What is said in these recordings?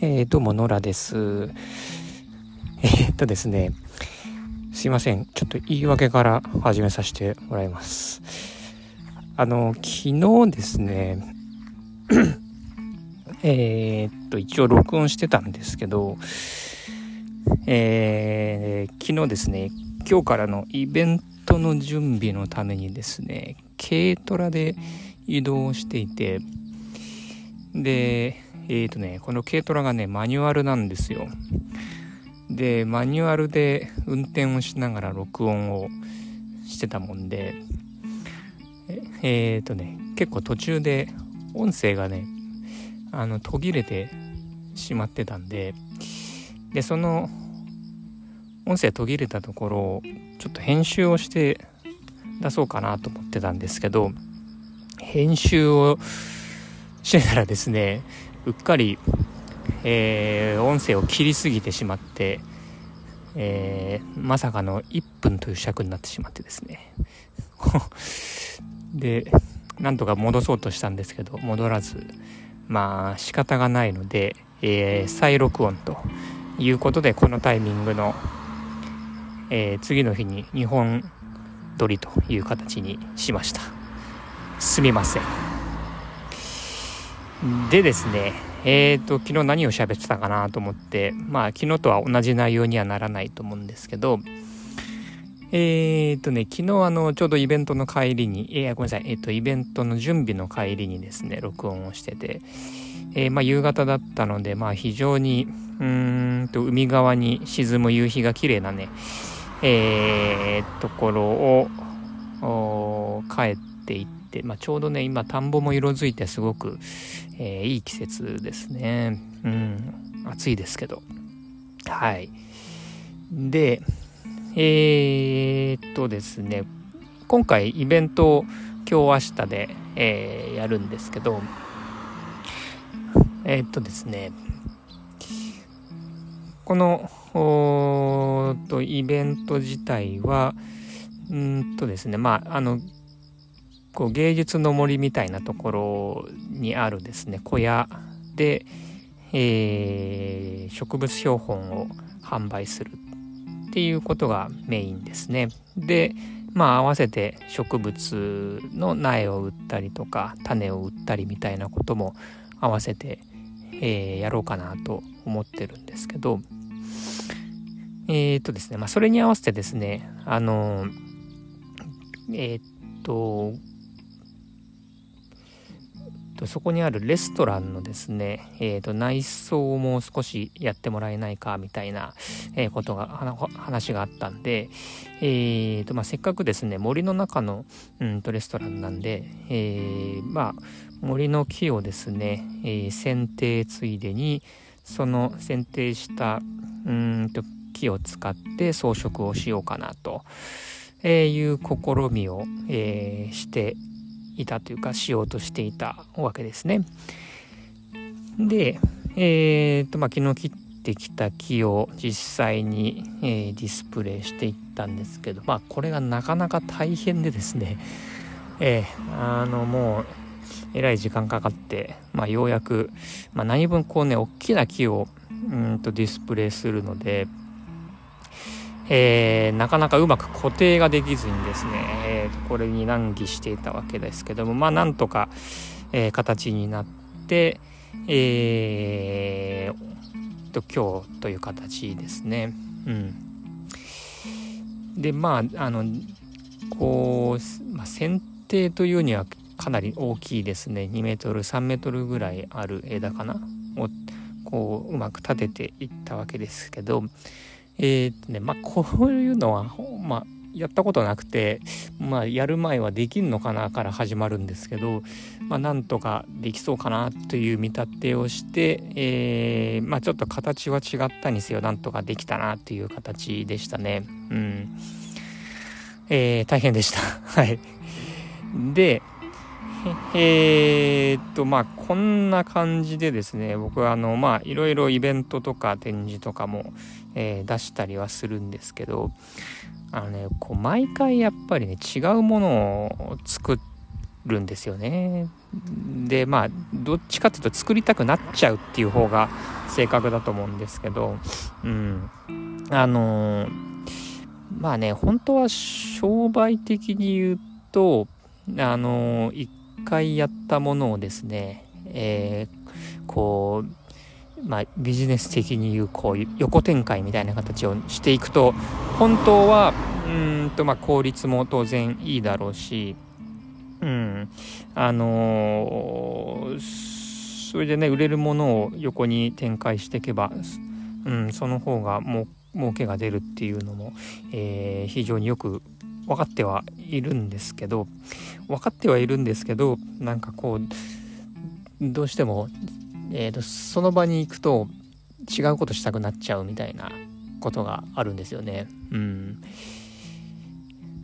えー、どうも、ノラです。えー、っとですね、すいません。ちょっと言い訳から始めさせてもらいます。あの、昨日ですね、えっと、一応録音してたんですけど、えー、昨日ですね、今日からのイベントの準備のためにですね、軽トラで移動していて、で、えっ、ー、とね、この軽トラがね、マニュアルなんですよ。で、マニュアルで運転をしながら録音をしてたもんで、えっ、ー、とね、結構途中で音声がね、あの、途切れてしまってたんで、で、その音声途切れたところをちょっと編集をして出そうかなと思ってたんですけど、編集をしてたらですね、うっかり、えー、音声を切りすぎてしまって、えー、まさかの1分という尺になってしまってですね。でなんとか戻そうとしたんですけど戻らずまあ仕方がないので、えー、再録音ということでこのタイミングの、えー、次の日に2本撮りという形にしました。すみません。でですね、えーと、昨日何を喋ってたかなと思って、まあ昨日とは同じ内容にはならないと思うんですけど、えーとね、昨日あの、ちょうどイベントの帰りに、えー、ごめんなさい、えーと、イベントの準備の帰りにですね、録音をしてて、えー、まあ夕方だったので、まあ非常に、うーんと海側に沈む夕日が綺麗なね、えー、ところを帰っていって、まあ、ちょうどね、今田んぼも色づいてすごく、えー、いい季節ですね。うん、暑いですけど。はい。で、えー、っとですね、今回イベントを今日明日で、えー、やるんですけど、えー、っとですね、このとイベント自体は、うんとですね、まあ、あの、こう芸術の森みたいなところにあるですね。小屋。で、えー、植物標本を販売するっていうことがメインですね。でまあ合わせて植物の苗を売ったりとか種を売ったりみたいなことも合わせて、えー、やろうかなと思ってるんですけど。えっ、とですねまあそれに合わせてですねあのえっ、ととそこにあるレストランのですね、えー、と内装も少しやってもらえないかみたいな、えことが話があったんで、えーとまあ、せっかくですね森の中の、うんとレストランなんで、え、まあ森の木をですね、え、剪定ついでにその剪定したうんと木を使って装飾をしようかなと、えいう試みを、え、していたというかしようとしていたわけですね。で、えーとまあ、昨日切ってきた木を実際に、えー、ディスプレイしていったんですけど、まあ、これがなかなか大変でですね、えー、あのもうえらい時間かかって、まあ、ようやく、まあ、何分こうね大きな木をうんとディスプレイするのでえー、なかなかうまく固定ができずにですね、えー、これに難儀していたわけですけどもまあなんとか、えー、形になって、えー、と今日という形ですね。うん、でまああのこう、まあ、剪定というにはかなり大きいですね。2メートル3メートルぐらいある枝かな。をこううまく立てていったわけですけどえー、っとねまあこういうのはまあやったことなくてまあやる前はできんのかなから始まるんですけどまあなんとかできそうかなという見立てをして、えー、まあちょっと形は違ったにせよなんとかできたなという形でしたね。うん。えー、大変でした。はい。でえー、っとまあこんな感じでですね僕はあのまあいろいろイベントとか展示とかも、えー、出したりはするんですけどあのねこう毎回やっぱりね違うものを作るんですよね。でまあどっちかっていうと作りたくなっちゃうっていう方が正確だと思うんですけど、うん、あのー、まあね本当は商売的に言うとあのー、一回やったものをですね、えー、こうまあ、ビジネス的に言うこう横展開みたいな形をしていくと本当はうんとまあ効率も当然いいだろうしうんあのー、それでね売れるものを横に展開していけば、うん、その方がもう儲けが出るっていうのも、えー、非常によく分かってはいるんですけど分かってはいるんですけどなんかこうどうしても、えーと、その場に行くと違うことしたくなっちゃうみたいなことがあるんですよね。うん、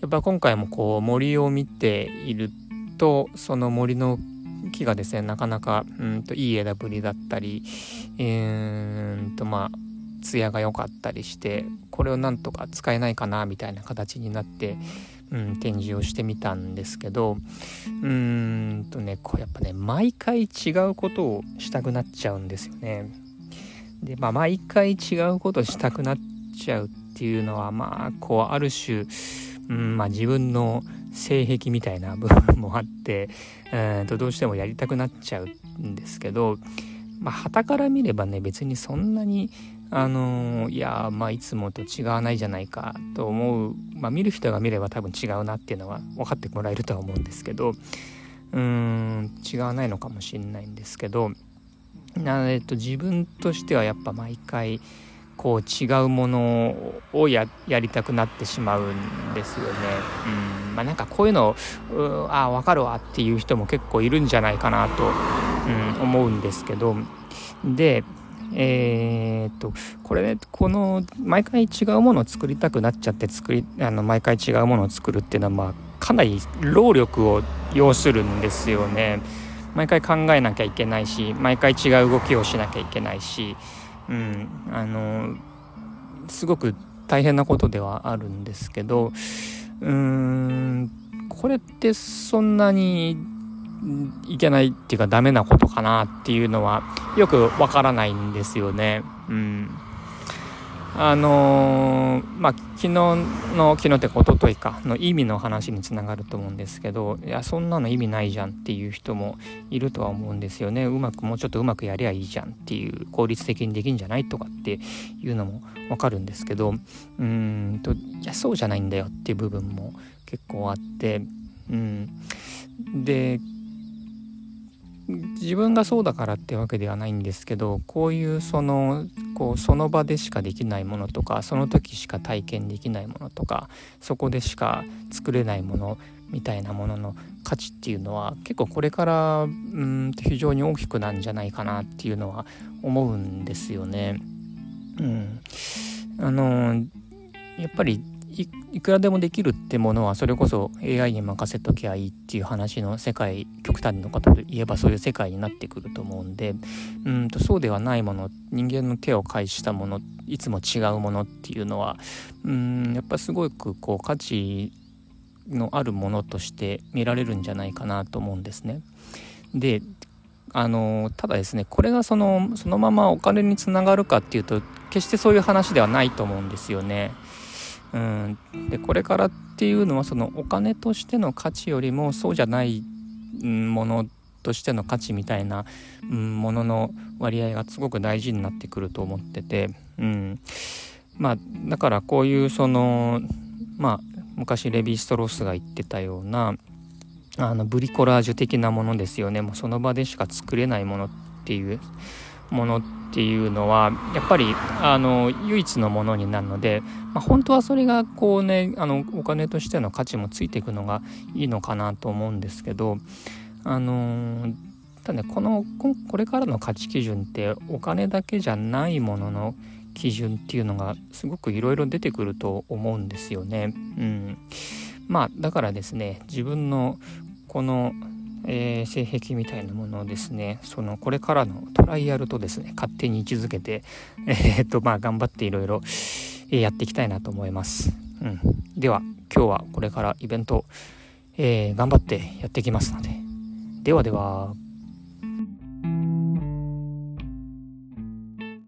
やっぱ今回もこう森を見ているとその森の木がですねなかなかうんといい枝ぶりだったりえー、とまあ艶が良かったりしてこれをなんとか使えないかなみたいな形になって、うん、展示をしてみたんですけどうーんとねこうやっぱね毎回違うことをしたくなっちゃうんですよね。でまあ毎回違うことしたくなっちゃうっていうのはまあこうある種、うんまあ、自分の性癖みたいな部分もあってうんとどうしてもやりたくなっちゃうんですけどまあ旗から見ればね別にそんなにあの、いやまあいつもと違わないじゃないかと思う、まあ、見る人が見れば多分違うなっていうのは分かってもらえるとは思うんですけどうーん違わないのかもしれないんですけどなえっと自分としてはやっぱ毎回こう違うものをやりたくなってしまうんですよね。うんまあ、なんかこういうのうあ分かるわっていう人も結構いるんじゃないかなと、うん、思うんですけどでえー、っとこれこの毎回違うものを作りたくなっちゃって作りあの毎回違うものを作るっていうのはまあかなり労力を要するんですよね。毎回考えなきゃいけないし毎回違う動きをしなきゃいけないし、うん、あのすごく大変なことではあるんですけどうーんこれってそんなにいけないっていうかダメなことかなっていうのはよくわからないんですよね。うん。あのー、まあ昨日の昨日って一昨日かの意味の話につながると思うんですけどいやそんなの意味ないじゃんっていう人もいるとは思うんですよねうまくもうちょっとうまくやりゃいいじゃんっていう効率的にできんじゃないとかっていうのもわかるんですけどうんといやそうじゃないんだよっていう部分も結構あってうんで自分がそうだからってわけではないんですけどこういうそのこうその場でしかできないものとかその時しか体験できないものとかそこでしか作れないものみたいなものの価値っていうのは結構これからうん非常に大きくなんじゃないかなっていうのは思うんですよね。うん、あのやっぱりいくらでもできるってものはそれこそ AI に任せときゃいいっていう話の世界極端のことで言えばそういう世界になってくると思うんでうんとそうではないもの人間の手を介したものいつも違うものっていうのはうんやっぱすごくこう価値のあるものとして見られるんじゃないかなと思うんですね。であのただですねこれがそのそのままお金につながるかっていうと決してそういう話ではないと思うんですよね。うん、でこれからっていうのはそのお金としての価値よりもそうじゃないものとしての価値みたいな、ものの割合がすごく大事になってくると思ってて、うん、まあだからこういうそのまあ昔レヴィ・ストロースが言ってたようなあのブリコラージュ的なものですよね。もうその場でしか作れないものっていう。ものっていうのはやっぱりあの唯一のものになるので、まあ、本当はそれがこうねあのお金としての価値もついていくのがいいのかなと思うんですけどあのただねこのこれからの価値基準ってお金だけじゃないものの基準っていうのがすごくいろいろ出てくると思うんですよね。うん、まあだからですね自分のこのえー、性癖みたいなものをですねそのこれからのトライアルとですね勝手に位置づけて、えー、っとまあ頑張っていろいろやっていきたいなと思います、うん、では今日はこれからイベント、えー、頑張ってやっていきますので。ではでは。